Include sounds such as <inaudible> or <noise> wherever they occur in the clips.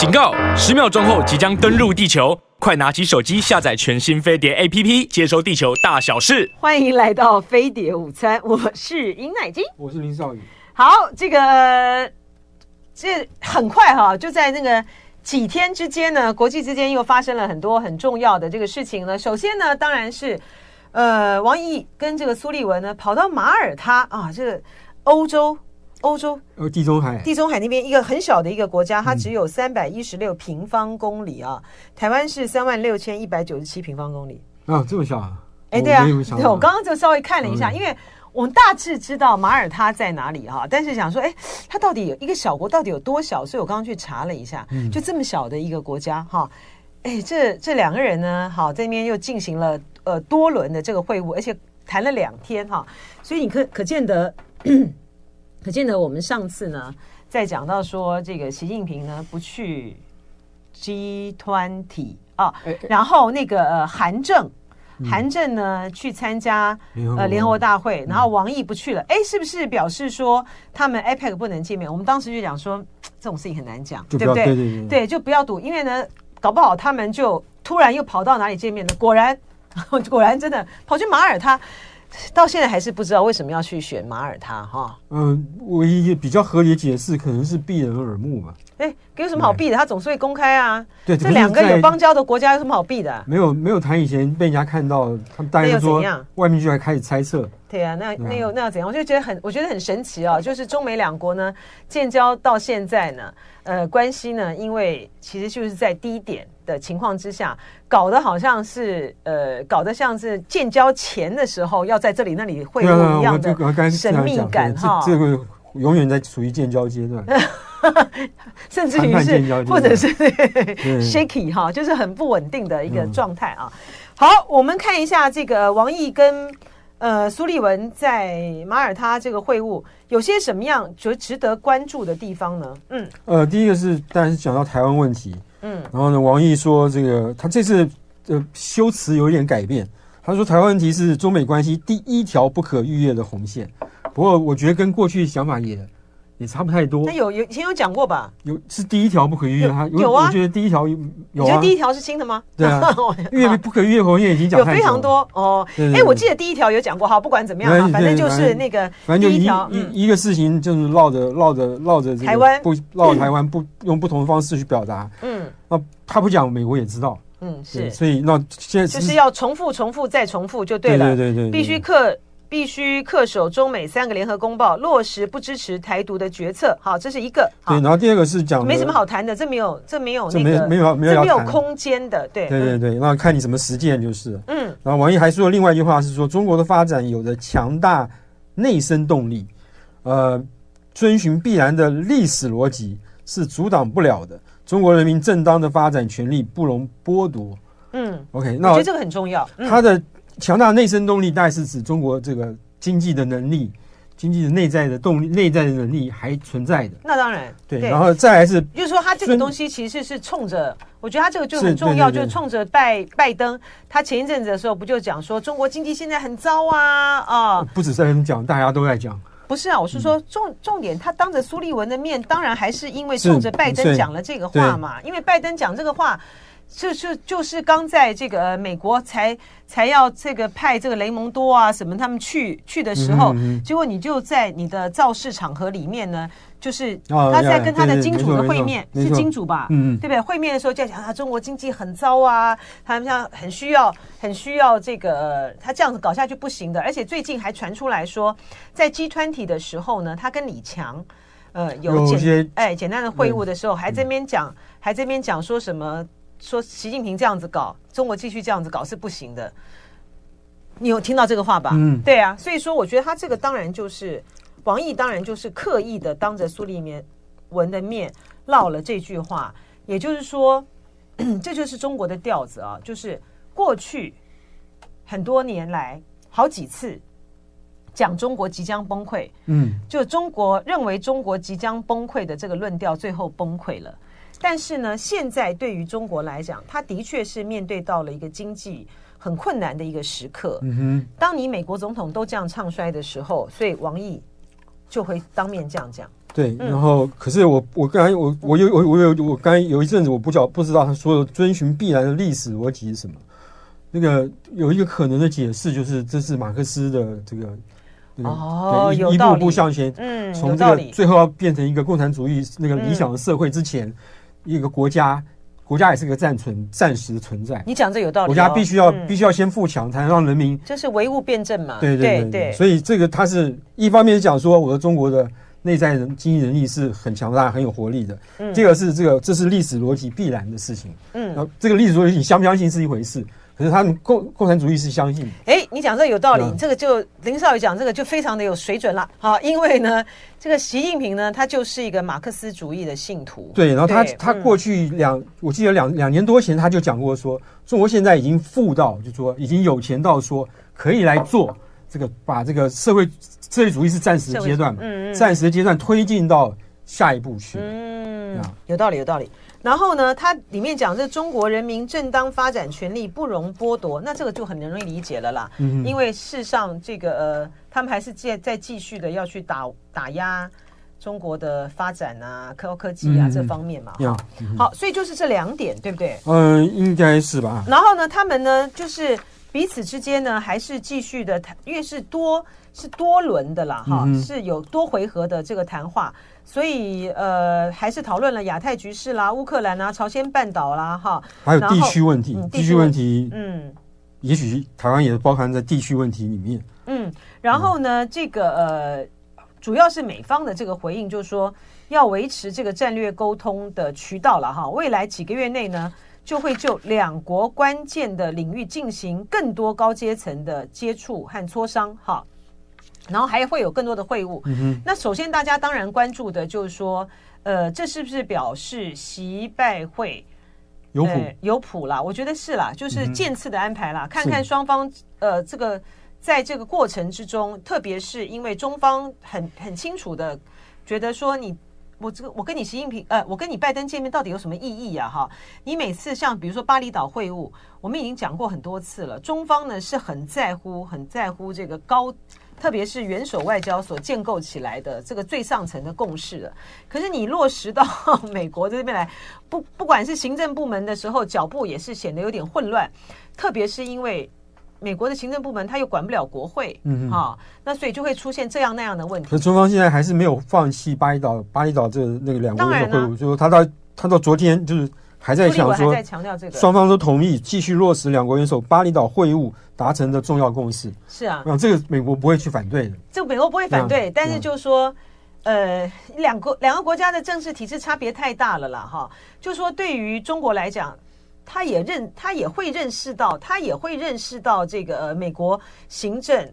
警告！十秒钟后即将登陆地球，快拿起手机下载全新飞碟 APP，接收地球大小事。欢迎来到飞碟午餐，我是尹乃菁，我是林少宇。好，这个这很快哈，就在那个几天之间呢，国际之间又发生了很多很重要的这个事情呢。首先呢，当然是呃，王毅跟这个苏利文呢跑到马耳他啊，这个欧洲。欧洲，呃，地中海，地中海那边一个很小的一个国家，它只有三百一十六平方公里啊。嗯、台湾是三万六千一百九十七平方公里啊，这么小啊？哎、欸，对啊，对，我刚刚就稍微看了一下，嗯、因为我们大致知道马耳他在哪里哈，但是想说，哎，它到底有一个小国到底有多小？所以我刚刚去查了一下，就这么小的一个国家哈，哎，这这两个人呢，好，在那边又进行了呃多轮的这个会晤，而且谈了两天哈，所以你可可见得。可见得我们上次呢，在讲到说这个习近平呢不去 G20 啊，然后那个呃韩正，韩正呢去参加呃联合国大会，然后王毅不去了，哎，是不是表示说他们 APEC 不能见面？我们当时就讲说这种事情很难讲，对不对？对对对，对，就不要赌，因为呢，搞不好他们就突然又跑到哪里见面了。果然，果然真的跑去马耳他。到现在还是不知道为什么要去选马耳他哈？嗯，唯一比较合理的解释可能是避人耳目嘛。哎，有什么好避的？他总是会公开啊。对，这两个有邦交的国家有什么好避的？没有，没有谈以前被人家看到，他们大家说外面就还开始猜测。对啊，那那又那要怎样？我就觉得很，我觉得很神奇啊！就是中美两国呢建交到现在呢，呃，关系呢，因为其实就是在低点的情况之下，搞得好像是呃，搞得像是建交前的时候要在这里那里会晤一样的神秘感哈。这个永远在处于建交阶段，<laughs> 甚至于是或者是 <laughs> shaky 哈，就是很不稳定的一个状态啊。好，我们看一下这个王毅跟。呃，苏利文在马耳他这个会晤有些什么样就值得关注的地方呢？嗯，呃，第一个是当然是讲到台湾问题，嗯，然后呢，王毅说这个他这次的修辞有一点改变，他说台湾问题是中美关系第一条不可逾越的红线，不过我觉得跟过去想法也。也差不太多。那有有以前有讲过吧？有是第一条不可逾越，它有，有啊。我觉得第一条有，有啊。你觉得第一条是新的吗？对啊，<laughs> 因为不可逾越红线已经讲。有非常多哦。哎，我记得第一条有讲过，哈，不管怎么样，反正就是那个反正就一一一个事情，就是绕着绕着绕着台湾不绕台湾不用不同的方式去表达。嗯，那他不讲，美国也知道。嗯，是。所以那现在就是要重复、重复再重复就对了。对对对，必须克。必须恪守中美三个联合公报，落实不支持台独的决策。好，这是一个。对，然后第二个是讲没什么好谈的，这没有，这没有那个，没有没有没有，这没有空间的。对对对对，那看你怎么实践就是。嗯。然后王毅还说了另外一句话是说，中国的发展有着强大内生动力，呃，遵循必然的历史逻辑是阻挡不了的。中国人民正当的发展权利不容剥夺。嗯。OK，那我觉得这个很重要。他的。强大内生动力，大概是指中国这个经济的能力，经济的内在的动力，内在的能力还存在的。那当然，对。然后再来是，就是说，他这个东西其实是冲着，我觉得他这个就很重要，就是冲着拜拜登。他前一阵子的时候不就讲说，中国经济现在很糟啊啊！不止在那边讲，大家都在讲。不是啊，我是说重重点，他当着苏立文的面，当然还是因为冲着拜登讲了这个话嘛，因为拜登讲这个话。就是就是刚在这个美国才才要这个派这个雷蒙多啊什么他们去去的时候，结果你就在你的造势场合里面呢，就是他在跟他的金主的会面，是金主吧？嗯，对不对？会面的时候就讲啊，中国经济很糟啊，他们像很需要很需要这个，他这样子搞下去不行的。而且最近还传出来说，在 G 团体的时候呢，他跟李强呃有简哎简单的会晤的时候，还这边讲还这边讲说什么？说习近平这样子搞，中国继续这样子搞是不行的。你有听到这个话吧？嗯，对啊。所以说，我觉得他这个当然就是王毅，当然就是刻意的当着苏立面文的面唠了这句话。也就是说，<clears throat> 这就是中国的调子啊，就是过去很多年来好几次讲中国即将崩溃，嗯，就中国认为中国即将崩溃的这个论调，最后崩溃了。但是呢，现在对于中国来讲，他的确是面对到了一个经济很困难的一个时刻。嗯哼，当你美国总统都这样唱衰的时候，所以王毅就会当面这样讲。对，然后可是我我刚才我我有我我有我刚才有一阵子我不晓不知道他说的遵循必然的历史逻辑是什么。那个有一个可能的解释就是这是马克思的这个。哦，一步步向前，嗯，从这个最后要变成一个共产主义那个理想的社会之前，一个国家，国家也是个暂存、暂时的存在。你讲这有道理，国家必须要必须要先富强，才能让人民。这是唯物辩证嘛？对对对。所以这个它是一方面是讲说，我的中国的内在人经济能力是很强大、很有活力的。嗯。这个是这个，这是历史逻辑必然的事情。嗯。然后这个历史逻辑你相不相信是一回事。可是他们共共产主义是相信的。哎，你讲这个有道理，嗯、这个就林少宇讲这个就非常的有水准了。好，因为呢，这个习近平呢，他就是一个马克思主义的信徒。对，然后他他过去两，嗯、我记得两两年多前他就讲过说，中国现在已经富到，就说已经有钱到说可以来做这个，把这个社会社会主义是暂时的阶段嘛，嗯嗯，暂时的阶段推进到下一步去。嗯，有道理，有道理。然后呢，它里面讲这中国人民正当发展权利不容剥夺，那这个就很容易理解了啦。嗯，因为事实上这个呃，他们还是在在继续的要去打打压中国的发展啊，高科技啊、嗯、这方面嘛。好、嗯，好，所以就是这两点，对不对？嗯，应该是吧。然后呢，他们呢就是彼此之间呢还是继续的谈，因为是多是多轮的啦，哈、嗯，是有多回合的这个谈话。所以，呃，还是讨论了亚太局势啦、乌克兰啊、朝鲜半岛啦，哈，还有地区问题，地区问题，嗯，也许台湾也包含在地区问题里面。嗯，然后呢，这个呃，主要是美方的这个回应，就是说要维持这个战略沟通的渠道了哈。未来几个月内呢，就会就两国关键的领域进行更多高阶层的接触和磋商，哈。然后还会有更多的会晤。嗯。那首先大家当然关注的就是说，呃，这是不是表示习拜会有谱有谱啦？我觉得是啦，就是渐次的安排啦，嗯、看看双方呃这个在这个过程之中，特别是因为中方很很清楚的觉得说你我这个我跟你习近平呃我跟你拜登见面到底有什么意义呀？哈，你每次像比如说巴厘岛会晤，我们已经讲过很多次了，中方呢是很在乎很在乎这个高。特别是元首外交所建构起来的这个最上层的共识了，可是你落实到 <laughs> 美国这边来，不不管是行政部门的时候，脚步也是显得有点混乱。特别是因为美国的行政部门他又管不了国会，嗯，啊，那所以就会出现这样那样的问题。可中方现在还是没有放弃巴厘岛，巴厘岛这那个两国会晤，就是他到他到昨天就是。还在想说，双方都同意继续落实两国元首巴厘岛会晤达成的重要共识。是啊，啊，这个美国不会去反对的。这个美国不会反对，但是就是说，呃，两国两个国家的政治体制差别太大了啦，哈。就是说，对于中国来讲，他也认，他也会认识到，他也会认识到这个呃，美国行政。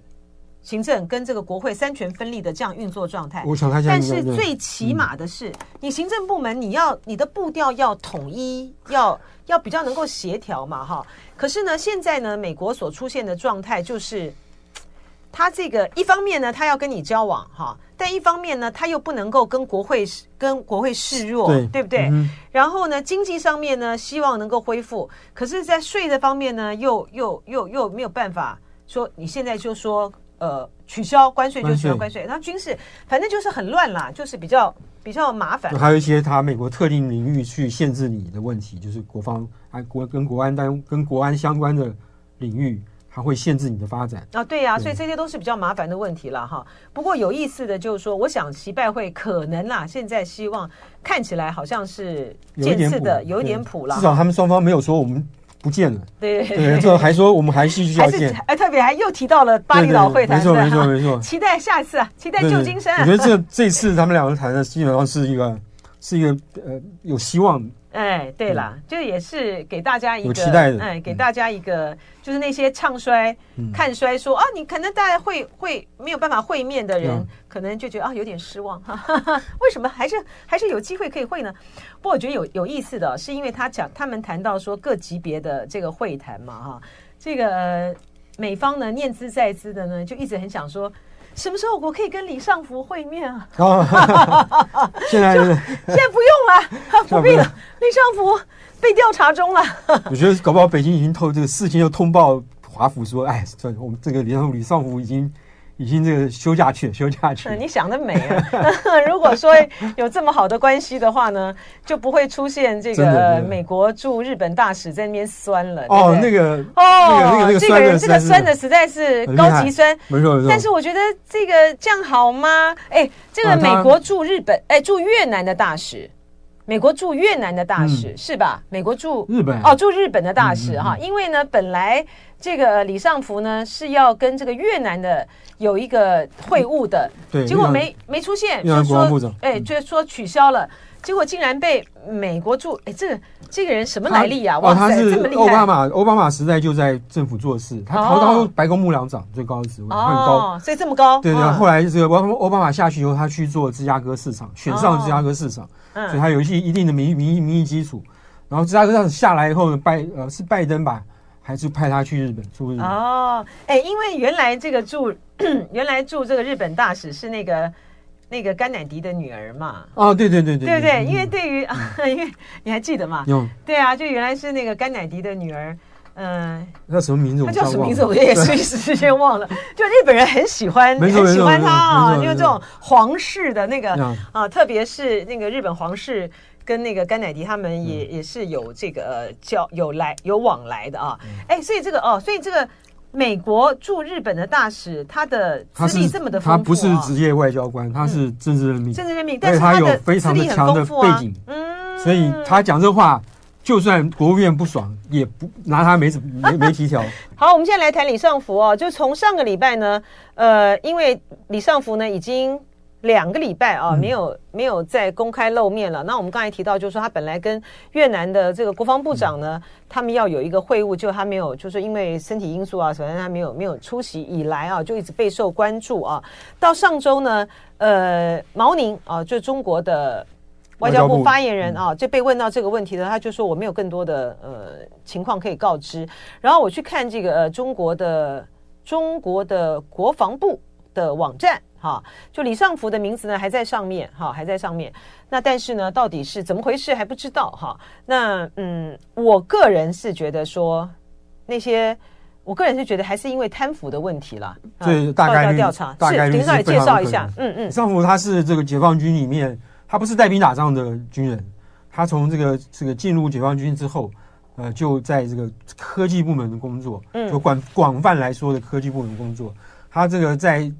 行政跟这个国会三权分立的这样运作状态，我想他但是最起码的是，你行政部门你要你的步调要统一，要要比较能够协调嘛，哈。可是呢，现在呢，美国所出现的状态就是，他这个一方面呢，他要跟你交往，哈，但一方面呢，他又不能够跟国会跟国会示弱，对，对不对？嗯。然后呢，经济上面呢，希望能够恢复，可是，在税的方面呢，又又又又没有办法说，你现在就说。呃，取消关税就取消关税，那军事反正就是很乱啦，就是比较比较麻烦。还有一些他美国特定领域去限制你的问题，就是国防安国跟国安单跟国安相关的领域，它会限制你的发展啊。对呀、啊，所以这些都是比较麻烦的问题了哈。不过有意思的就是说，我想习拜会可能啦，现在希望看起来好像是渐次的有一点谱了，至少他们双方没有说我们。不见了，对对对，这还说我们还继续要见，哎，特别还又提到了巴厘岛会谈，没错没错没错，<laughs> 期待下次啊，期待旧金山。我觉得这这次他们两个谈的基本上是一个是一个呃有希望。哎，对了，嗯、就也是给大家一个有期待的，哎，给大家一个，嗯、就是那些唱衰、嗯、看衰说啊，你可能大家会会没有办法会面的人，嗯、可能就觉得啊有点失望哈，哈，哈。为什么还是还是有机会可以会呢？不过我觉得有有意思的是，因为他讲他们谈到说各级别的这个会谈嘛哈，这个美方呢念兹在兹的呢，就一直很想说。什么时候我可以跟李尚福会面啊？<laughs> 现在现在不用了，<laughs> 不必了。李尚福被调查中了。<laughs> 我觉得搞不好北京已经透这个事情，又通报华府说，哎，我们这个李尚李尚福已经已经这个休假去，休假去了。你想得美啊！<laughs> 如果说有这么好的关系的话呢，就不会出现这个美国驻日本大使在那边酸了。哦，那个哦，那个那个这个人这个酸的实在是高级酸，没错没错。但是我觉得这个这样好吗？哎，这个美国驻日本哎驻越南的大使，美国驻越南的大使是吧？美国驻日本哦驻日本的大使哈，因为呢本来。这个李尚福呢是要跟这个越南的有一个会晤的，对，结果没没出现，就说哎，就说取消了，结果竟然被美国驻哎，这个这个人什么来历啊？哇，他是这！奥巴马奥巴马时代就在政府做事，他逃到白宫幕僚长最高的职位，很高，所以这么高。对对，后来这个奥奥巴马下去以后，他去做芝加哥市场，选上芝加哥市场，所以他有一些一定的民民民意基础。然后芝加哥市场下来以后呢，拜呃是拜登吧。还是派他去日本驻日本哦，哎，因为原来这个驻原来驻这个日本大使是那个那个甘乃迪的女儿嘛？哦，对对对对，对对，因为对于 <laughs> 因为你还记得吗？对啊，就原来是那个甘乃迪的女儿，嗯，叫什么名字？他叫什么名字？我也是一时之间忘了。就日本人很喜欢很喜欢他啊，因为这种皇室的那个啊，特别是那个日本皇室。跟那个甘乃迪他们也、嗯、也是有这个交有来有往来的啊，哎、嗯，所以这个哦，所以这个美国驻日本的大使，他的资历这么的丰富、啊、他不是职业外交官，他是政治任命，政治任命，但是他有非常的强的背景，嗯，所以他讲这话，就算国务院不爽，也不拿他没什么 <laughs> 没没提条。好，我们现在来谈李尚福哦，就从上个礼拜呢，呃，因为李尚福呢已经。两个礼拜啊，没有没有再公开露面了。那我们刚才提到，就是说他本来跟越南的这个国防部长呢，他们要有一个会晤，就他没有，就是因为身体因素啊，首先他没有没有出席，以来啊，就一直备受关注啊。到上周呢，呃，毛宁啊，就中国的外交部发言人啊，就被问到这个问题呢，他就说我没有更多的呃情况可以告知。然后我去看这个呃中国的中国的国防部的网站。哈，就李尚福的名字呢还在上面，哈，还在上面。那但是呢，到底是怎么回事还不知道，哈。那嗯，我个人是觉得说，那些我个人是觉得还是因为贪腐的问题了。对，大概调查，大概是。是介绍一下，嗯嗯。李尚福他是这个解放军里面，他不是带兵打仗的军人，他从这个这个进入解放军之后，呃，就在这个科技部门的工作，嗯，就广广泛来说的科技部门工作，他这个在。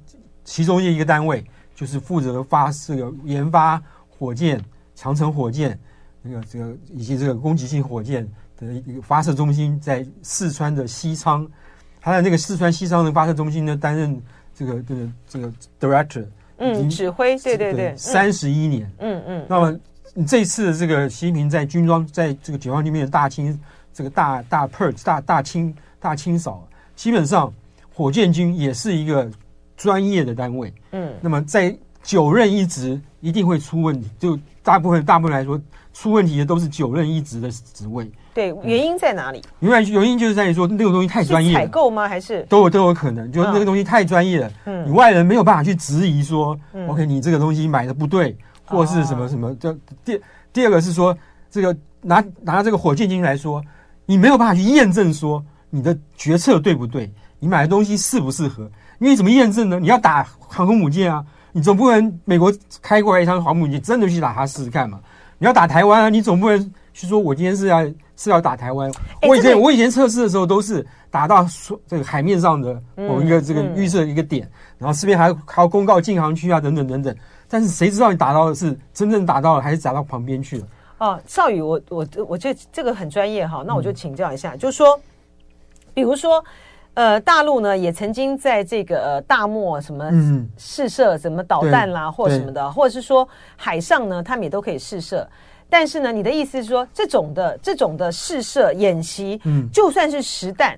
其中一个单位就是负责发这个研发火箭、长城火箭，那个这个以及这个攻击性火箭的一个发射中心在四川的西昌，他在那个四川西昌的发射中心呢担任这个这个这个 director，嗯，指挥，对对对，三十一年，嗯嗯。那么这次这个习近平在军装在这个解放军里面的大清这个大大 purge 大大清大清扫，基本上火箭军也是一个。专业的单位，嗯，那么在九任一职一定会出问题，就大部分大部分来说出问题的都是九任一职的职位。对，原因在哪里？原来原因就是在于说那个东西太专业，采购吗？还是都有都有可能，就是那个东西太专业了，嗯，你外人没有办法去质疑说，嗯，OK，你这个东西买的不对，或是什么什么。就第第二个是说，这个拿拿这个火箭军来说，你没有办法去验证说你的决策对不对，你买的东西适不适合。因为怎么验证呢？你要打航空母舰啊，你总不能美国开过来一趟航母舰，真的去打它试试看嘛？你要打台湾啊，你总不能去说我今天是要是要打台湾。我以前我以前测试的时候都是打到说这个海面上的某一个这个预设一个点，然后这边还还要公告禁航区啊等等等等。但是谁知道你打到的是真正打到了，还是打到旁边去了？哦，少宇，我我我觉得这个很专业哈，那我就请教一下，就是说，比如说。呃，大陆呢也曾经在这个呃大漠什么试射什么导弹啦，或什么的，或者是说海上呢，他们也都可以试射。但是呢，你的意思是说，这种的这种的试射演习，嗯，就算是实弹，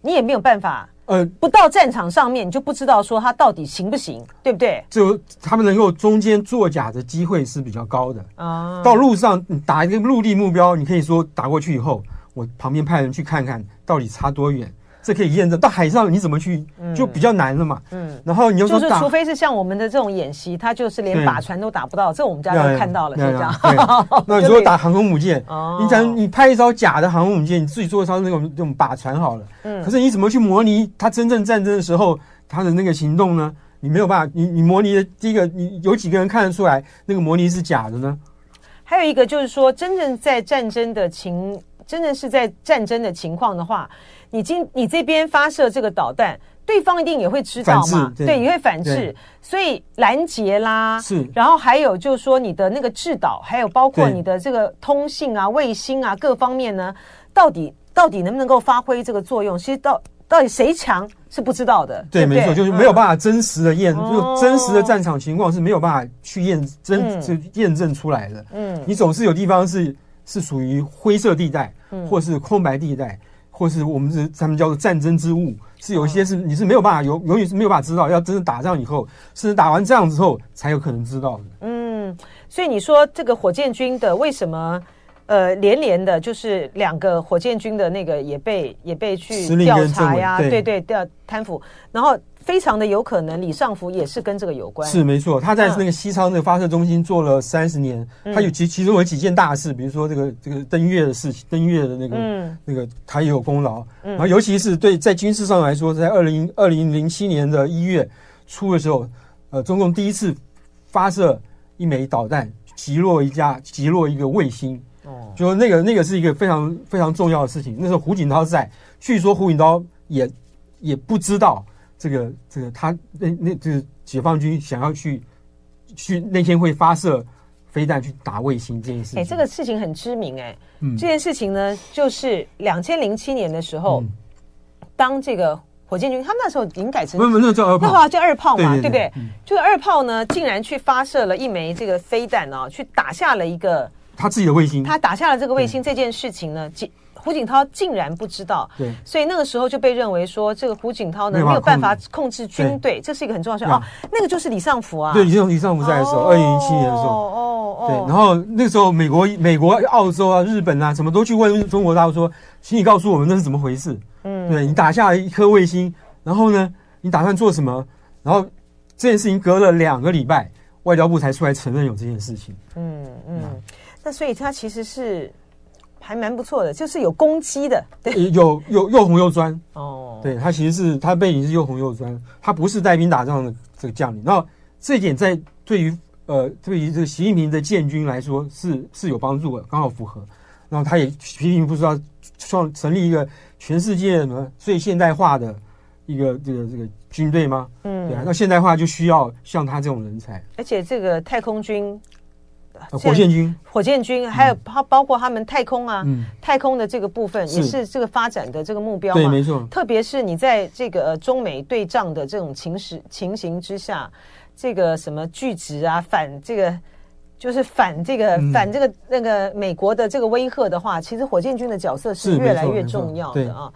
你也没有办法，呃，不到战场上面，你就不知道说它到底行不行，对不对？就他们能够中间作假的机会是比较高的啊。到路上你打一个陆地目标，你可以说打过去以后，我旁边派人去看看到底差多远。这可以验证到海上你怎么去就比较难了嘛。嗯，然后你又说，就是除非是像我们的这种演习，它就是连靶船都打不到，这我们家都看到了，是这样。<laughs> 那你说打航空母舰，你讲你拍一艘假的航空母舰，你自己做一艘那种那种靶船好了。嗯。可是你怎么去模拟它真正战争的时候它的那个行动呢，你没有办法，你你模拟的第一个，你有几个人看得出来那个模拟是假的呢？还有一个就是说，真正在战争的情，真正是在战争的情况的话，你今你这边发射这个导弹，对方一定也会知道嘛，对，对，也会反制，所以拦截啦，是，然后还有就是说你的那个制导，还有包括你的这个通信啊、卫星啊各方面呢，到底到底能不能够发挥这个作用？其实到到底谁强？是不知道的，对，没错，就是没有办法真实的验，嗯、就真实的战场情况是没有办法去验真就验证出来的。嗯，你总是有地方是是属于灰色地带，嗯，或是空白地带，或是我们是他们叫做战争之物，是有一些是你是没有办法永永远是没有办法知道，要真正打仗以后，甚至打完仗之后才有可能知道的。嗯，所以你说这个火箭军的为什么？呃，连连的，就是两个火箭军的那个也被也被去调查呀，对对，调贪腐，然后非常的有可能李尚福也是跟这个有关。是没错，他在那个西昌那个发射中心做了三十年，嗯、他有其其中有几件大事，比如说这个这个登月的事情，登月的那个、嗯、那个他也有功劳。嗯、然后尤其是对在军事上来说，在二零二零零七年的一月初的时候，呃，中共第一次发射一枚导弹击落一架击落一个卫星。哦，就那个那个是一个非常非常重要的事情。那时候胡锦涛在，据说胡锦涛也也不知道这个这个他那那就是解放军想要去去那天会发射飞弹去打卫星这件事情。哎，这个事情很知名哎。嗯，这件事情呢，就是两千零七年的时候，嗯、当这个火箭军他们那时候已经改成不不，那叫二炮，那叫二炮嘛，对，不对？嗯、就是二炮呢，竟然去发射了一枚这个飞弹啊，去打下了一个。他自己的卫星，他打下了这个卫星这件事情呢，胡锦涛竟然不知道，对，所以那个时候就被认为说，这个胡锦涛呢没有办法控制军队，这是一个很重要的事哦。那个就是李尚福啊，对，李尚李尚福在的时候，二零零七年的时候，哦哦，对，然后那个时候美国、美国、澳洲啊、日本啊，什么都去问中国大陆说，请你告诉我们那是怎么回事？嗯，对，你打下了一颗卫星，然后呢，你打算做什么？然后这件事情隔了两个礼拜，外交部才出来承认有这件事情。嗯嗯。那所以他其实是还蛮不错的，就是有攻击的，对，有有又红又专哦。对，他其实是他背景是又红又专，他不是带兵打仗的这个将领。然后这一点在对于呃对于这个习近平的建军来说是是有帮助的，刚好符合。然后他也习近平不是要创成立一个全世界什么最现代化的一个这个这个军队吗？嗯，对啊，那现代化就需要像他这种人才，而且这个太空军。火箭军，火箭军，还有包包括他们太空啊，嗯、太空的这个部分也是这个发展的这个目标嘛。对，没错。特别是你在这个中美对仗的这种情势情形之下，这个什么拒止啊，反这个就是反这个、嗯、反这个那个美国的这个威吓的话，其实火箭军的角色是越来越重要的啊。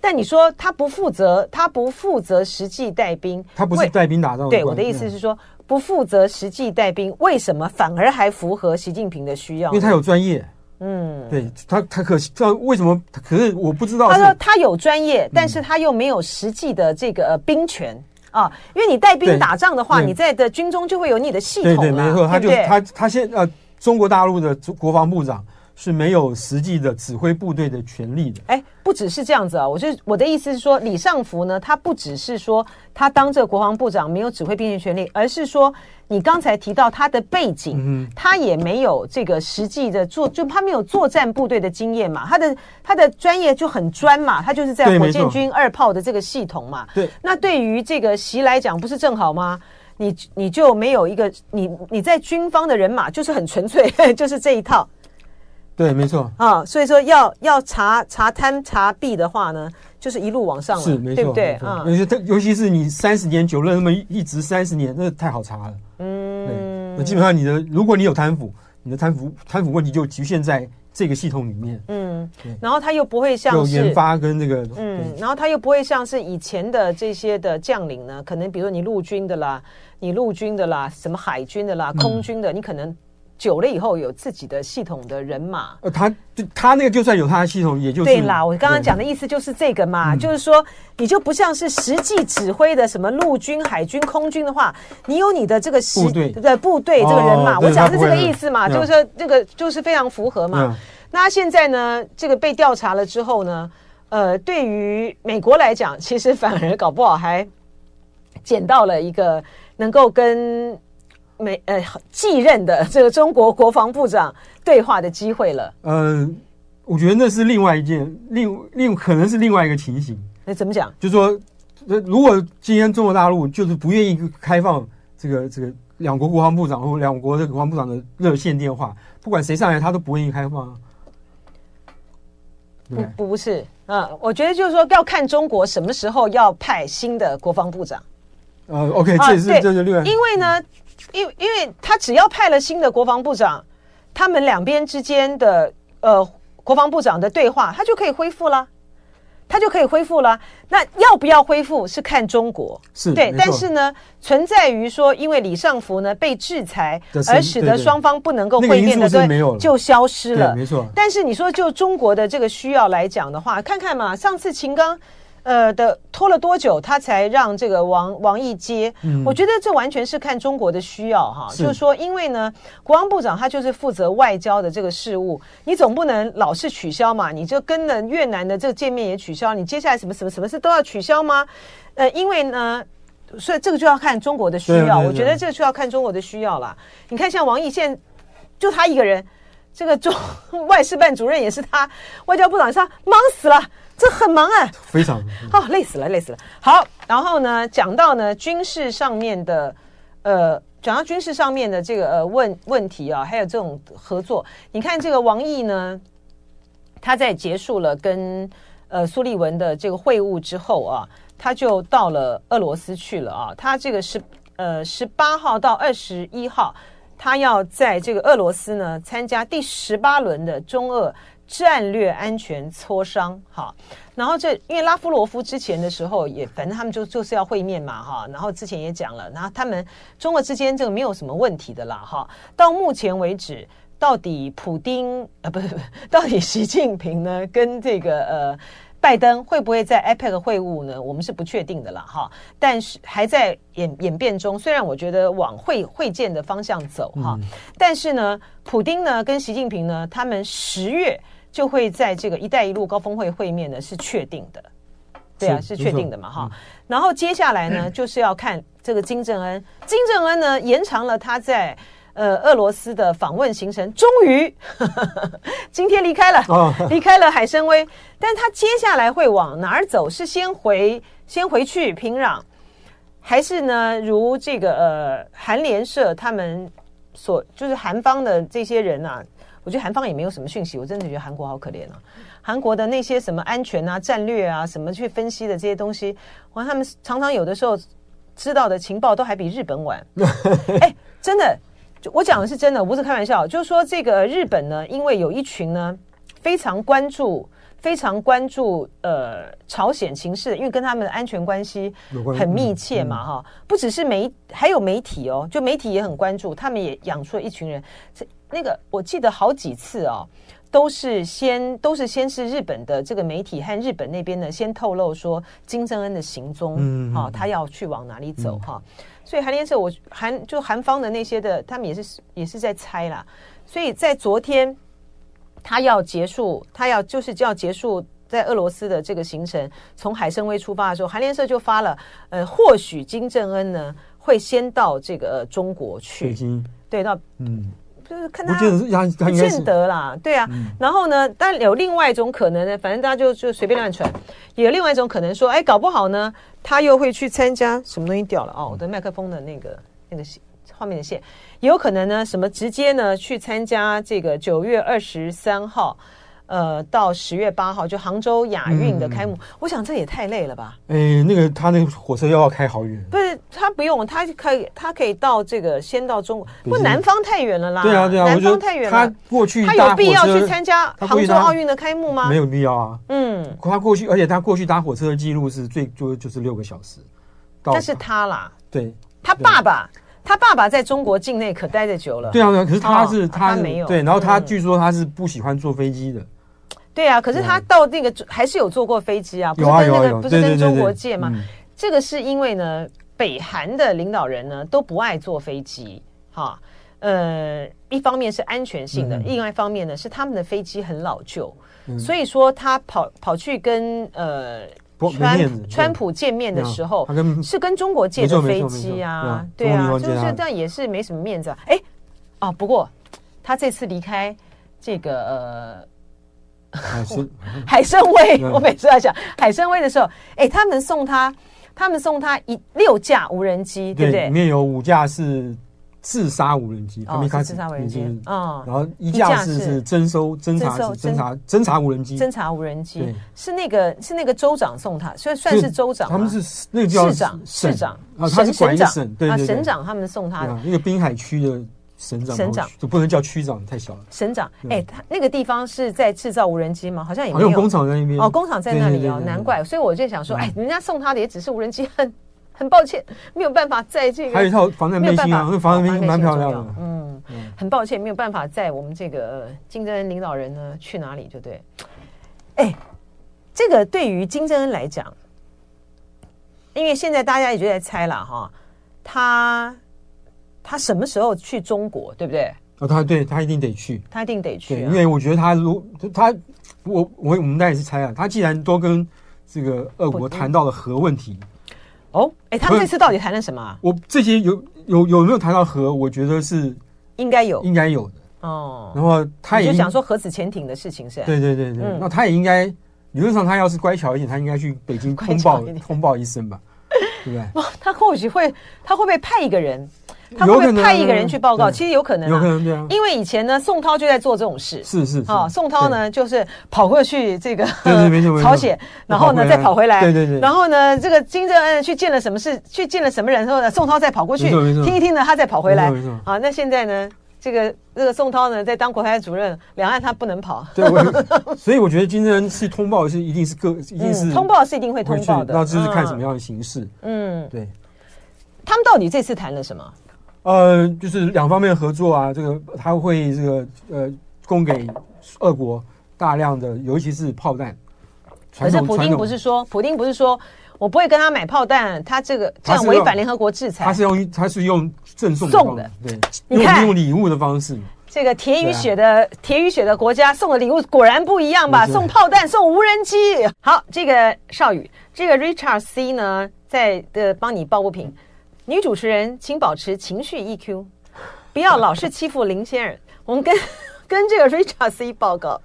但你说他不负责，他不负责实际带兵，他不是带兵打仗。对，我的意思是说。不负责实际带兵，为什么反而还符合习近平的需要？因为他有专业。嗯，对他，他可他为什么？可是我不知道。他说他有专业，但是他又没有实际的这个兵权啊。因为你带兵打仗的话，你在的军中就会有你的系统。对对，没错，他就他他现呃，中国大陆的国防部长。是没有实际的指挥部队的权利的。哎，不只是这样子啊！我就我的意思是说，李尚福呢，他不只是说他当这个国防部长没有指挥兵的权利，而是说你刚才提到他的背景，嗯、他也没有这个实际的作，就他没有作战部队的经验嘛。他的他的专业就很专嘛，他就是在火箭军二炮的这个系统嘛。对，那对于这个习来讲，不是正好吗？你你就没有一个你你在军方的人马就是很纯粹，<laughs> 就是这一套。对，没错啊，所以说要要查查贪查弊的话呢，就是一路往上了，是没错，对不对啊？尤其尤其是你三十年久任那么一直三十年，那太好查了。嗯，对，那基本上你的，如果你有贪腐，你的贪腐贪腐问题就局限在这个系统里面。嗯，然后他又不会像是有研发跟这个，嗯，然后他又不会像是以前的这些的将领呢，可能比如说你陆军的啦，你陆军的啦，什么海军的啦，空军的，嗯、你可能。久了以后有自己的系统的人马，呃，他他那个就算有他的系统，也就是对啦。我刚刚讲的意思就是这个嘛，对就是说你就不像是实际指挥的什么陆军、海军、空军的话，你有你的这个实部队的部队这个人马，哦、我讲的是这个意思嘛，就是说这个就是非常符合嘛。嗯、那现在呢，这个被调查了之后呢，呃，对于美国来讲，其实反而搞不好还捡到了一个能够跟美呃继任的这个中国国防部长对话的机会了。嗯、呃，我觉得那是另外一件，另另可能是另外一个情形。那怎么讲？就是说，如果今天中国大陆就是不愿意开放这个这个两国国防部长或两国的国防部长的热线电话，不管谁上来，他都不愿意开放。不不不是，嗯，我觉得就是说要看中国什么时候要派新的国防部长。呃，OK，这是这是另外，因为呢，因因为他只要派了新的国防部长，他们两边之间的呃国防部长的对话，他就可以恢复了。他就可以恢复了。那要不要恢复是看中国，是对。但是呢，存在于说，因为李尚福呢被制裁，而使得双方不能够会面的对，就消失了。没错。但是你说就中国的这个需要来讲的话，看看嘛，上次秦刚。呃的拖了多久，他才让这个王王毅接？嗯，我觉得这完全是看中国的需要哈。是就是说，因为呢，国防部长他就是负责外交的这个事务，你总不能老是取消嘛？你就跟了越南的这个见面也取消，你接下来什么什么什么事都要取消吗？呃，因为呢，所以这个就要看中国的需要。我觉得这个就要看中国的需要了。你看，像王毅现在就他一个人，这个中 <laughs> 外事办主任也是他，外交部长是他，忙死了。这很忙啊，非常哦，累死了，累死了。好，然后呢，讲到呢军事上面的，呃，讲到军事上面的这个呃问问题啊，还有这种合作。你看这个王毅呢，他在结束了跟呃苏利文的这个会晤之后啊，他就到了俄罗斯去了啊。他这个是呃十八号到二十一号，他要在这个俄罗斯呢参加第十八轮的中俄。战略安全磋商，哈，然后这因为拉夫罗夫之前的时候也，反正他们就就是要会面嘛，哈，然后之前也讲了，然后他们中俄之间这个没有什么问题的啦，哈，到目前为止，到底普丁啊，不是不是，到底习近平呢跟这个呃拜登会不会在 APEC 会晤呢？我们是不确定的啦，哈，但是还在演演变中。虽然我觉得往会会见的方向走，哈，但是呢，普丁呢跟习近平呢，他们十月。就会在这个“一带一路”高峰会会面呢，是确定的，对啊，是确定的嘛，哈。嗯、然后接下来呢，<clears throat> 就是要看这个金正恩。金正恩呢，延长了他在呃俄罗斯的访问行程，终于 <laughs> 今天离开了，哦、离开了海参崴。但他接下来会往哪儿走？是先回先回去平壤，还是呢？如这个呃韩联社他们所就是韩方的这些人啊。我觉得韩方也没有什么讯息，我真的觉得韩国好可怜啊！韩国的那些什么安全啊、战略啊、什么去分析的这些东西，哇，他们常常有的时候知道的情报都还比日本晚。<laughs> 哎，真的，我讲的是真的，我不是开玩笑。就是说，这个日本呢，因为有一群呢非常关注、非常关注呃朝鲜情势，因为跟他们的安全关系很密切嘛，哈。不只是媒，还有媒体哦，就媒体也很关注，他们也养出了一群人。这那个我记得好几次哦，都是先都是先是日本的这个媒体和日本那边呢先透露说金正恩的行踪，嗯，好，他要去往哪里走哈，所以韩联社我韩就韩方的那些的，他们也是也是在猜啦，所以在昨天他要结束，他要就是就要结束在俄罗斯的这个行程，从海参崴出发的时候，韩联社就发了，呃，或许金正恩呢会先到这个中国去，北京。对，到嗯。就是看他，不见得啦，对啊。嗯、然后呢，但有另外一种可能呢，反正大家就就随便乱传。也有另外一种可能说，哎，搞不好呢，他又会去参加什么东西掉了哦，我的麦克风的那个那个线画面的线，也有可能呢，什么直接呢去参加这个九月二十三号。呃，到十月八号就杭州亚运的开幕，嗯、我想这也太累了吧？哎，那个他那个火车又要开好远。不是，他不用，他可以，他可以到这个先到中国，不，南方太远了啦。对啊，对啊，南方太远了。他过去他有必要去参加杭州奥运的开幕吗？没有必要啊。嗯，他过去，而且他过去搭火车的记录是最多就是六个小时。但是他啦，对，他爸爸，他爸爸在中国境内可待的久了。对啊，对啊，可是他是他没有对，然后他据说他是不喜欢坐飞机的。对啊，可是他到那个还是有坐过飞机啊，不是跟那个不是跟中国借吗？这个是因为呢，北韩的领导人呢都不爱坐飞机，哈，呃，一方面是安全性的，另外一方面呢是他们的飞机很老旧，所以说他跑跑去跟呃川川普见面的时候，是跟中国借的飞机啊，对啊，就是这样也是没什么面子。哎，哦，不过他这次离开这个呃海参。海参崴，我每次在想海参崴的时候，哎，他们送他，他们送他一六架无人机，对不对？里面有五架是。自杀无人机，哦，自杀无人机，嗯，然后一架是是征收侦察侦察侦察无人机，侦察无人机。是那个是那个州长送他，所以算是州长，他们是那个叫市长市长啊，他是管一个省，对啊省长他们送他的。那个滨海区的省长，省长就不能叫区长，太小了。省长，哎，他那个地方是在制造无人机吗？好像也没有工厂在那边哦，工厂在那里哦，难怪，所以我就想说，哎，人家送他的也只是无人机，很。很抱歉，没有办法在这个。还有一套防弹背心啊，那防弹背心蛮漂亮的。嗯，很抱歉，没有办法在我们这个金正恩领导人呢去哪里，就对。哎，这个对于金正恩来讲，因为现在大家也就在猜了哈，他他什么时候去中国，对不对？哦，他对他一定得去，他一定得去，因为我觉得他如他我我我们也是猜啊，他既然都跟这个俄国谈到了核问题。哦，哎，他们这次到底谈了什么？我这些有有有没有谈到核？我觉得是应该有，应该有的哦。然后他也就想说核子潜艇的事情是？对对对对。那他也应该理论上，他要是乖巧一点，他应该去北京 <laughs> 通报通报一声吧，对不对？哦，他或许会，他会不会派一个人？他会不会派一个人去报告？其实有可能，有可能对啊。因为以前呢，宋涛就在做这种事。是是啊，宋涛呢就是跑过去这个 <laughs> 朝鲜，然后呢再跑回来。对对对。然后呢，这个金正恩去见了什么事？去见了什么人之后呢，宋涛再跑过去听一听呢，他再跑回来。啊，那现在呢，这个这个宋涛呢在当国台主任，两岸他不能跑。<laughs> 对，所以我觉得金正恩去通报是一定是个一定是通报是一定会通报的，那就是看什么样的形式。嗯，对。他们到底这次谈了什么？呃，就是两方面合作啊，这个他会这个呃供给俄国大量的，尤其是炮弹。可是普丁不是说，普丁不是说我不会跟他买炮弹，他这个这样违反联合国制裁。他是用他是用赠送送的，对，用用礼物的方式。这个铁与血的铁与血的国家送的礼物果然不一样吧？送炮弹，送无人机。好，这个少宇，这个 Richard C 呢，在的帮你抱不平。女主持人，请保持情绪 EQ，不要老是欺负林先生。我们跟跟这个 Richard C 报告。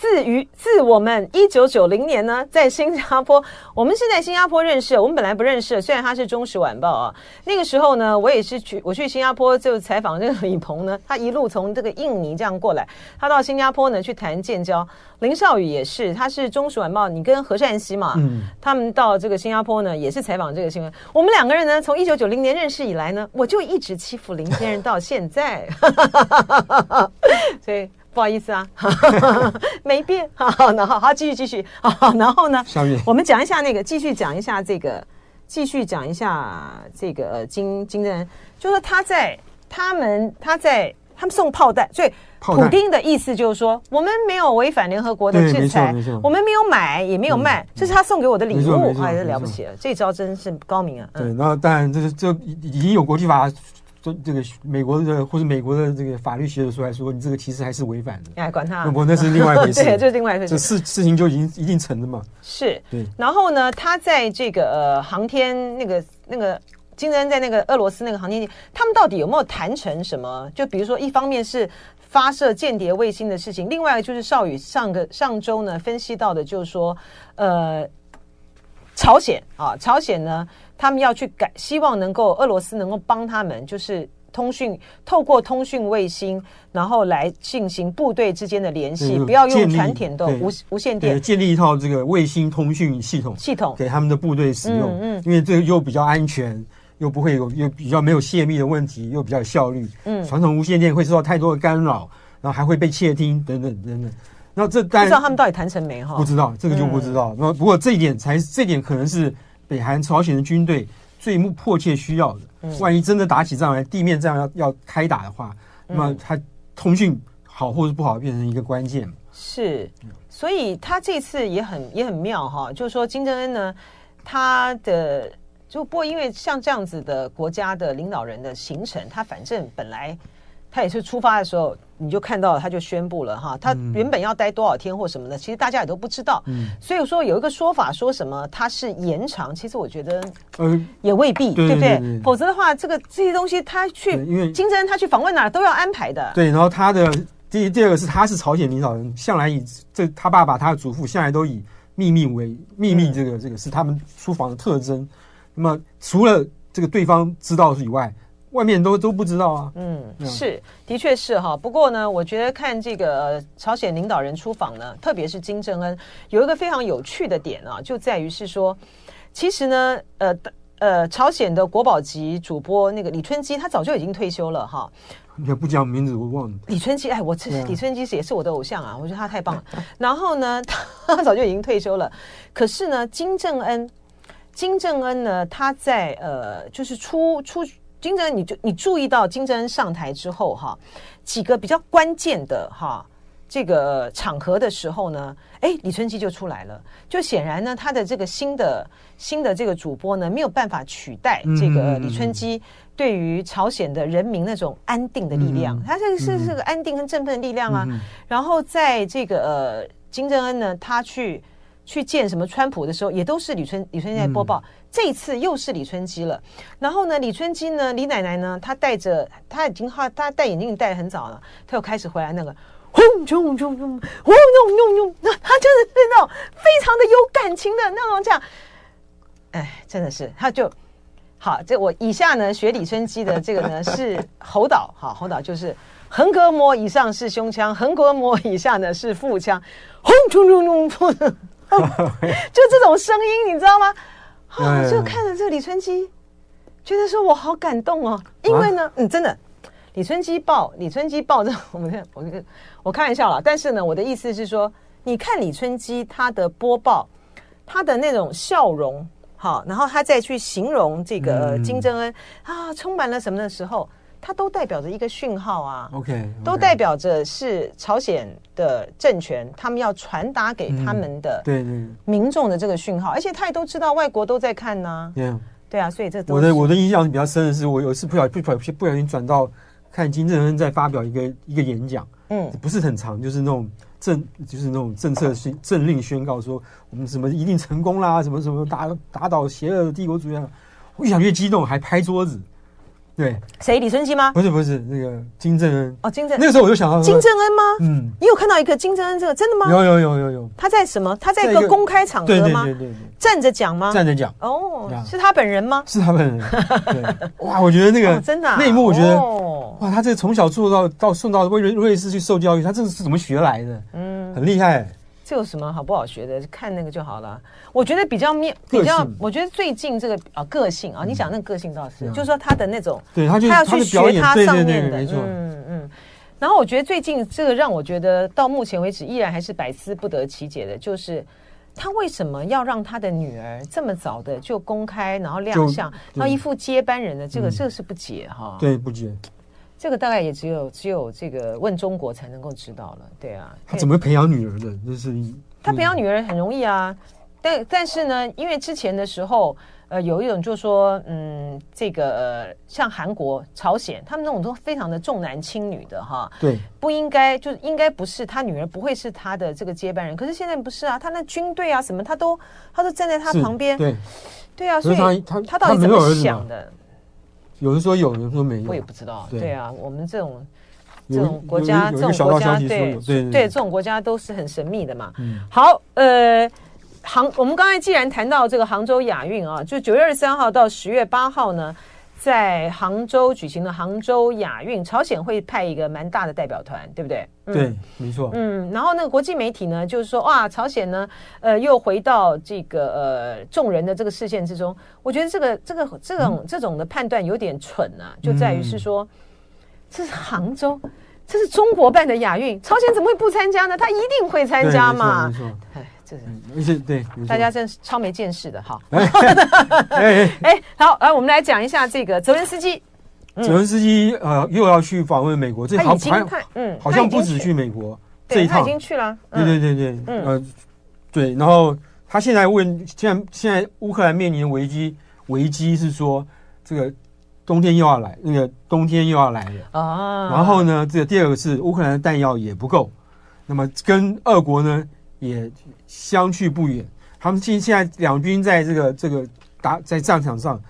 自于自我们一九九零年呢，在新加坡，我们是在新加坡认识。我们本来不认识，虽然他是中时晚报啊。那个时候呢，我也是去我去新加坡就采访这个李鹏呢，他一路从这个印尼这样过来，他到新加坡呢去谈建交。林少宇也是，他是中时晚报，你跟何善熙嘛，嗯，他们到这个新加坡呢也是采访这个新闻。我们两个人呢，从一九九零年认识以来呢，我就一直欺负林先生到现在，<laughs> 所以。不好意思啊，<laughs> 没变。好，<laughs> 然后好，继续继续。好，<laughs> 然后呢？下面，我们讲一下那个，继续讲一下这个，继续讲一下这个金金正恩，就是他在他们他在他们送炮弹，所以普丁的意思就是说，我们没有违反联合国的制裁，我们没有买也没有卖，这是他送给我的礼物，还是了不起了，这招真是高明啊。对，那当然这是这已经有国际法。就这个美国的或者美国的这个法律学者出来说，你这个其实还是违反的。哎，管他，不，那是另外一回事。<laughs> 对，这是另外一回事。这事事情就已经一定成了嘛。是。对。然后呢，他在这个呃航天那个那个金正恩在那个俄罗斯那个航天，他们到底有没有谈成什么？就比如说，一方面是发射间谍卫星的事情，另外一个就是少宇上个上周呢分析到的，就是说，呃，朝鲜啊，朝鲜呢。他们要去改，希望能够俄罗斯能够帮他们，就是通讯，透过通讯卫星，然后来进行部队之间的联系，不要用传统的无无线电，建立一套这个卫星通讯系统，系统给他们的部队使用。嗯，因为这个又比较安全，又不会有又比较没有泄密的问题，又比较有效率。嗯，传统无线电会受到太多的干扰，然后还会被窃听等等等等。那这不知道他们到底谈成没哈？不知道这个就不知道。那不过这一点才这一点可能是。北韩朝鲜的军队最迫切需要的，万一真的打起仗来，地面战要要开打的话，那么他通讯好或是不好，变成一个关键。是，所以他这次也很也很妙哈，就是说金正恩呢，他的就不过因为像这样子的国家的领导人的行程，他反正本来他也是出发的时候，你就看到了，他就宣布了哈，他原本要待多少天或什么的，其实大家也都不知道。嗯，所以说有一个说法，说什么他是延长，其实我觉得嗯也未必，对不对？否则的话，这个这些东西他去，因为金正恩他去访问哪儿都要安排的。对，然后他的第第二个是他是朝鲜领导人，向来以这他爸爸他的祖父向来都以秘密为秘密，这个这个是他们出访的特征。那么除了这个对方知道以外。外面都都不知道啊。嗯，是，的确是哈。不过呢，我觉得看这个朝鲜领导人出访呢，特别是金正恩，有一个非常有趣的点啊，就在于是说，其实呢，呃呃，朝鲜的国宝级主播那个李春基，他早就已经退休了哈。你还不讲名字，我忘了。李春基，哎，我这李春基是也是我的偶像啊，我觉得他太棒了。<laughs> 然后呢，<laughs> 他早就已经退休了，可是呢，金正恩，金正恩呢，他在呃，就是出出。金正恩，你就你注意到金正恩上台之后哈，几个比较关键的哈这个场合的时候呢，哎，李春基就出来了。就显然呢，他的这个新的新的这个主播呢，没有办法取代这个李春基对于朝鲜的人民那种安定的力量。他这个是这个安定跟振奋的力量啊。然后在这个呃金正恩呢，他去。去见什么川普的时候，也都是李春李春基在播报。嗯、这一次又是李春基了。然后呢，李春基呢，李奶奶呢，她戴着，她已经哈，她戴眼镜戴得很早了，她又开始回来那个轰轰轰轰轰那她真的是那种非常的有感情的那种讲。哎，真的是，他就好。这我以下呢学李春基的这个呢 <laughs> 是侯导，好，侯导就是横膈膜以上是胸腔，横膈膜以下呢是腹腔，轰轰轰轰轰。<laughs> <laughs> 就这种声音，你知道吗？啊，就看着这个李春基，觉得说我好感动哦。因为呢，嗯，真的，李春基报，李春基报这，我们我我开玩笑了。但是呢，我的意思是说，你看李春基他的播报，他的那种笑容，好，然后他再去形容这个金正恩啊，充满了什么的时候。它都代表着一个讯号啊，OK，都代表着是朝鲜的政权，他们要传达给他们的对对。民众的这个讯号，而且他也都知道外国都在看呢，对啊，对啊，所以这我的我的印象比较深的是，我有一次不小不小心不小心转到看金正恩在发表一个一个演讲，嗯，不是很长，就是那种政就是那种政策宣政令宣告说我们什么一定成功啦，什么什么打打倒邪恶的帝国主义，我越想越激动，还拍桌子。对，谁？李春基吗？不是，不是那个金正恩哦，金正。那个时候我就想到金正恩吗？嗯，你有看到一个金正恩这个真的吗？有有有有有。他在什么？他在一个公开场合吗？对对对对。站着讲吗？站着讲。哦，是他本人吗？是他本人。对。哇，我觉得那个真的那一幕，我觉得哇，他这个从小做到到送到瑞瑞士去受教育，他这个是怎么学来的？嗯，很厉害。这有什么好不好学的？看那个就好了。我觉得比较面比较，我觉得最近这个啊个性啊，你讲那个个性倒是，就是说他的那种，对他他要去学他上面的，嗯嗯。然后我觉得最近这个让我觉得到目前为止依然还是百思不得其解的，就是他为什么要让他的女儿这么早的就公开然后亮相，然后一副接班人的这个这个是不解哈，对不解。这个大概也只有只有这个问中国才能够知道了，对啊。他怎么培养女儿的？就是他培养女儿很容易啊，但但是呢，因为之前的时候，呃，有一种就是说，嗯，这个、呃、像韩国、朝鲜，他们那种都非常的重男轻女的哈。对。不应该，就应该不是他女儿不会是他的这个接班人。可是现在不是啊，他那军队啊什么，他都他都站在他旁边。对。对啊，所以他他他到底怎么想的？有人说有，有人说没有，我也不知道。对啊，我们这种这种国家，这种国家，对对对，这种国家都是很神秘的嘛。好，呃，杭，我们刚才既然谈到这个杭州亚运啊，就九月二十三号到十月八号呢。在杭州举行的杭州亚运，朝鲜会派一个蛮大的代表团，对不对？嗯、对，没错。嗯，然后那个国际媒体呢，就是说，哇，朝鲜呢，呃，又回到这个呃众人的这个视线之中。我觉得这个这个这种、嗯、这种的判断有点蠢啊，就在于是说，嗯、这是杭州，这是中国办的亚运，朝鲜怎么会不参加呢？他一定会参加嘛。没错。没错而且对，大家真是超没见识的哈。<laughs> 哎，好，来我们来讲一下这个泽连斯基。泽连斯基呃，又要去访问美国，这好像嗯，好像不止去美国这一趟，他已经去了。对对对对，呃，对。然后他现在问，现在现在乌克兰面临的危机，危机是说这个冬天又要来，那个冬天又要来了啊。然后呢，这个第二个是乌克兰的弹药也不够，那么跟俄国呢也相去不远。他们现现在两军在这个这个打在战场上，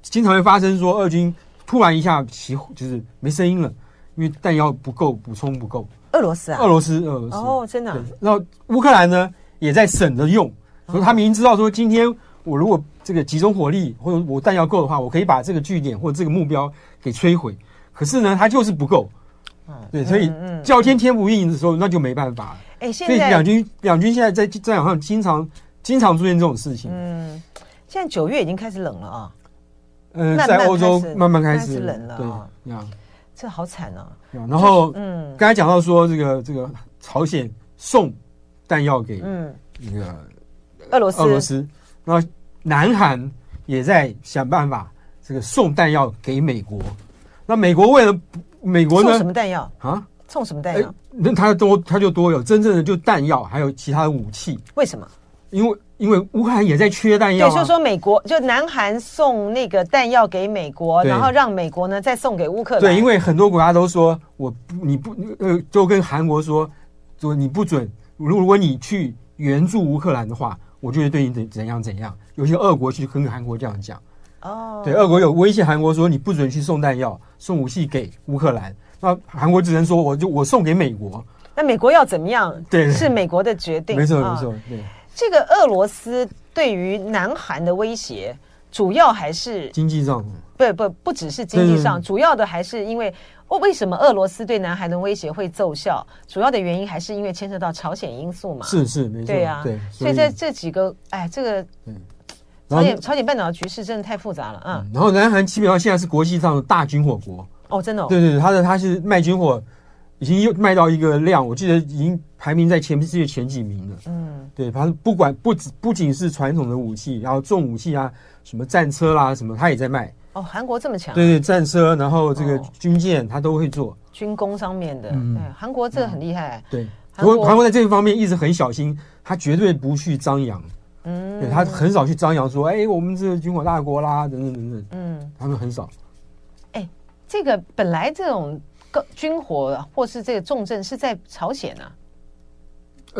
经常会发生说俄军突然一下起就是没声音了，因为弹药不够，补充不够。俄罗斯啊，俄罗斯，俄罗斯哦，真的。然后乌克兰呢也在省着用，所以他明知道说今天我如果。这个集中火力，或者我弹药够的话，我可以把这个据点或者这个目标给摧毁。可是呢，他就是不够。嗯，对，所以叫天天不应的时候，那就没办法。哎，现在所以两军两军现在在战场上经常经常出现这种事情。嗯，现在九月已经开始冷了啊。嗯，在欧洲慢慢开始冷了。对，啊，这好惨啊。然后，嗯，刚才讲到说这个这个朝鲜送弹药给嗯那个俄罗斯俄罗斯，然后。南韩也在想办法，这个送弹药给美国。那美国为了美国呢？送什么弹药啊？送什么弹药？那他多，他就多有真正的就弹药，还有其他的武器。为什么？因为因为乌克兰也在缺弹药。对，就是说美国就南韩送那个弹药给美国，然后让美国呢再送给乌克兰。对，因为很多国家都说，我你不呃，就跟韩国说，说你不准，如如果你去援助乌克兰的话。我就会对你怎怎样怎样，有些俄国去跟韩国这样讲，哦，对，俄国有威胁韩国说，你不准去送弹药、送武器给乌克兰，那韩国只能说我就我送给美国，那美国要怎么样？对，是美国的决定，没错没错，对。这个俄罗斯对于南韩的威胁，主要还是经济上，不不不只是经济上，主要的还是因为。为什么俄罗斯对南韩的威胁会奏效？主要的原因还是因为牵涉到朝鲜因素嘛？是是没错，对呀、啊，对。所以在这几个，哎，这个，朝鲜朝鲜半岛的局势真的太复杂了啊、嗯。然后南韩基本上现在是国际上的大军火国哦，真的、哦。对对对，他的他是卖军火，已经又卖到一个量，我记得已经排名在前世界前几名了。嗯，对，他不管不只不仅是传统的武器，然后重武器啊，什么战车啦什么，他也在卖。哦，韩国这么强、啊？对对，战车，然后这个军舰，他都会做、哦、军工上面的。嗯，韩国这个很厉害。对，韩国韩国在这一方面一直很小心，他绝对不去张扬。嗯，对他很少去张扬说，哎，我们这个军火大国啦，等等等等。嗯，他们很少。哎，这个本来这种军火或是这个重镇是在朝鲜啊。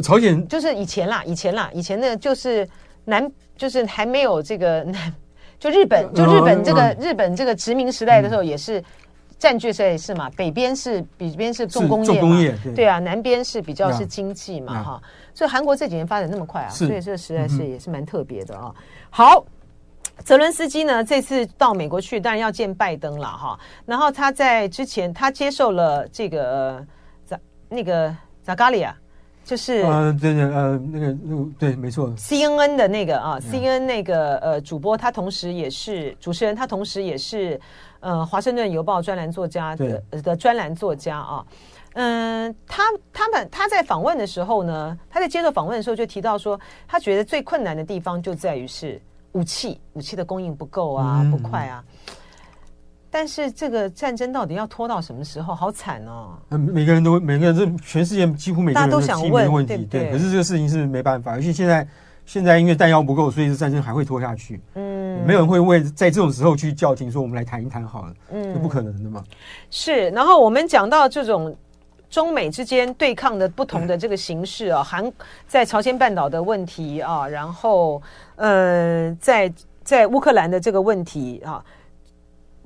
朝鲜就是以前啦，以前啦，以前呢就是南，就是还没有这个南。就日本，就日本这个、嗯、日本这个殖民时代的时候，也是占据也是嘛。北边是北边是重工业嘛，工业对，对啊，南边是比较是经济嘛，哈。所以韩国这几年发展那么快啊，所以这实在是也是蛮特别的啊。嗯、好，泽伦斯基呢这次到美国去，当然要见拜登了哈。然后他在之前他接受了这个扎那个扎加里亚。就是呃，对对呃，那个那个对，没错，C N N 的那个啊，C N N 那个呃主播，他同时也是主持人，他同时也是呃华盛顿邮报专栏作家的的专栏作家啊。嗯，他他们他在访问的时候呢，他在接受访问的时候就提到说，他觉得最困难的地方就在于是武器，武器的供应不够啊，不快啊。但是这个战争到底要拖到什么时候？好惨哦！嗯，每个人都每个人，这全世界几乎每个人都想问问题，对，对，对。可是这个事情是没办法，而且现在现在因为弹药不够，所以这战争还会拖下去。嗯，没有人会为在这种时候去叫停，说我们来谈一谈好了。嗯，这不可能的嘛。是。然后我们讲到这种中美之间对抗的不同的这个形式啊，韩在朝鲜半岛的问题啊，然后呃，在在乌克兰的这个问题啊。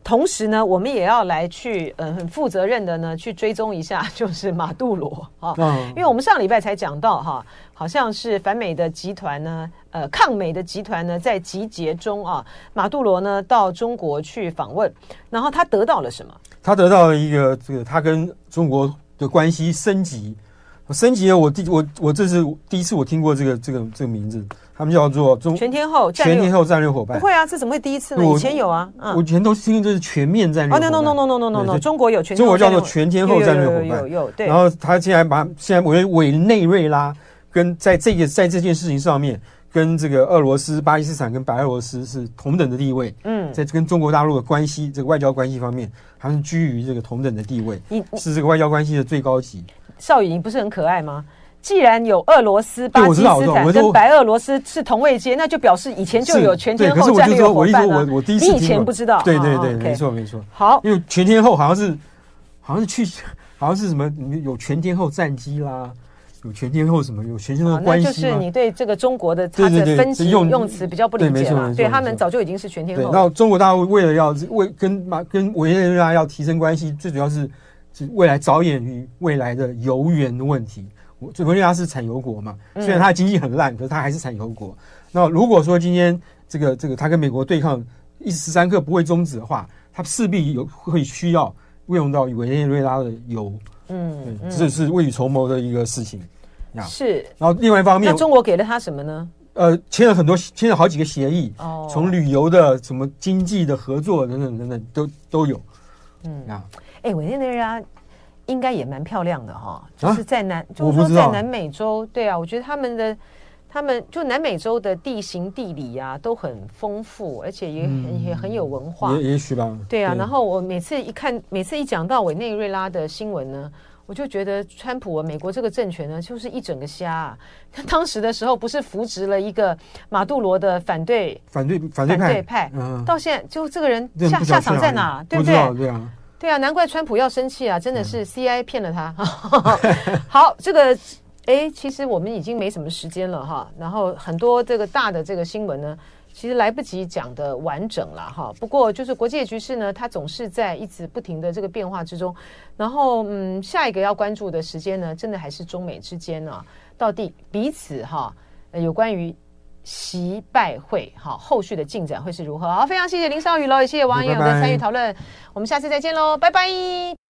同时呢，我们也要来去，嗯，很负责任的呢，去追踪一下，<laughs> 就是马杜罗啊，因为我们上礼拜才讲到哈，好像是反美的集团呢，呃，抗美的集团呢，在集结中啊，马杜罗呢到中国去访问，然后他得到了什么？他得到了一个这个，他跟中国的关系升级。升级了，我第我我这是第一次我听过这个这个这个名字，他们叫做中全天候全天候战略伙伴。不会啊，这怎么会第一次呢？以前有啊，嗯、我以前都听这是全面战略。哦、oh,，no no no no no no no，中国有全中国叫做全天候战略伙伴。有有，有。然后他现在把现在我觉得委内瑞拉跟在这个在这件事情上面，跟这个俄罗斯、巴基斯坦跟白俄罗斯是同等的地位。嗯，在跟中国大陆的关系这个外交关系方面，他们居于这个同等的地位，是这个外交关系的最高级。邵雨，你不是很可爱吗？既然有俄罗斯、巴基斯坦跟白俄罗斯是同位阶，那就表示以前就有全天候战略伙伴啊。我第一次，你以前不知道？对对对，没错没错。好，因为全天候好像是，好像是去，好像是什么有全天候战机啦，有全天候什么有全天候关系。那就是你对这个中国的它的分级用用词比较不理解嘛。对，他们早就已经是全天候。那中国大陆为了要为跟马跟委内瑞拉要提升关系，最主要是是未来着眼于未来的油源的问题。委内瑞拉是产油国嘛，虽然它的经济很烂，可是它还是产油国。那如果说今天这个这个它跟美国对抗一时三刻不会终止的话，它势必有会需要用到委内瑞拉的油。嗯，这是未雨绸缪的一个事情。是。然后另外一方面，那中国给了他什么呢？呃，签了很多，签了好几个协议。哦。从旅游的什么经济的合作等等等等都都有。嗯啊。哎，委内瑞拉。应该也蛮漂亮的哈，就是在南，就是说在南美洲，对啊，我觉得他们的，他们就南美洲的地形地理啊都很丰富，而且也很也很有文化。也也许吧。对啊，然后我每次一看，每次一讲到委内瑞拉的新闻呢，我就觉得川普啊，美国这个政权呢，就是一整个瞎啊。他当时的时候不是扶植了一个马杜罗的反对反对反对派派，到现在就这个人下下场在哪？对不对？对啊。对啊，难怪川普要生气啊！真的是 CIA 骗了他。嗯、<laughs> 好，这个哎，其实我们已经没什么时间了哈。然后很多这个大的这个新闻呢，其实来不及讲的完整了哈。不过就是国际局势呢，它总是在一直不停的这个变化之中。然后嗯，下一个要关注的时间呢，真的还是中美之间啊，到底彼此哈有关于。习拜会，哈，后续的进展会是如何？好，非常谢谢林少宇喽，也谢谢网友的参与讨论，我们下次再见喽，拜拜。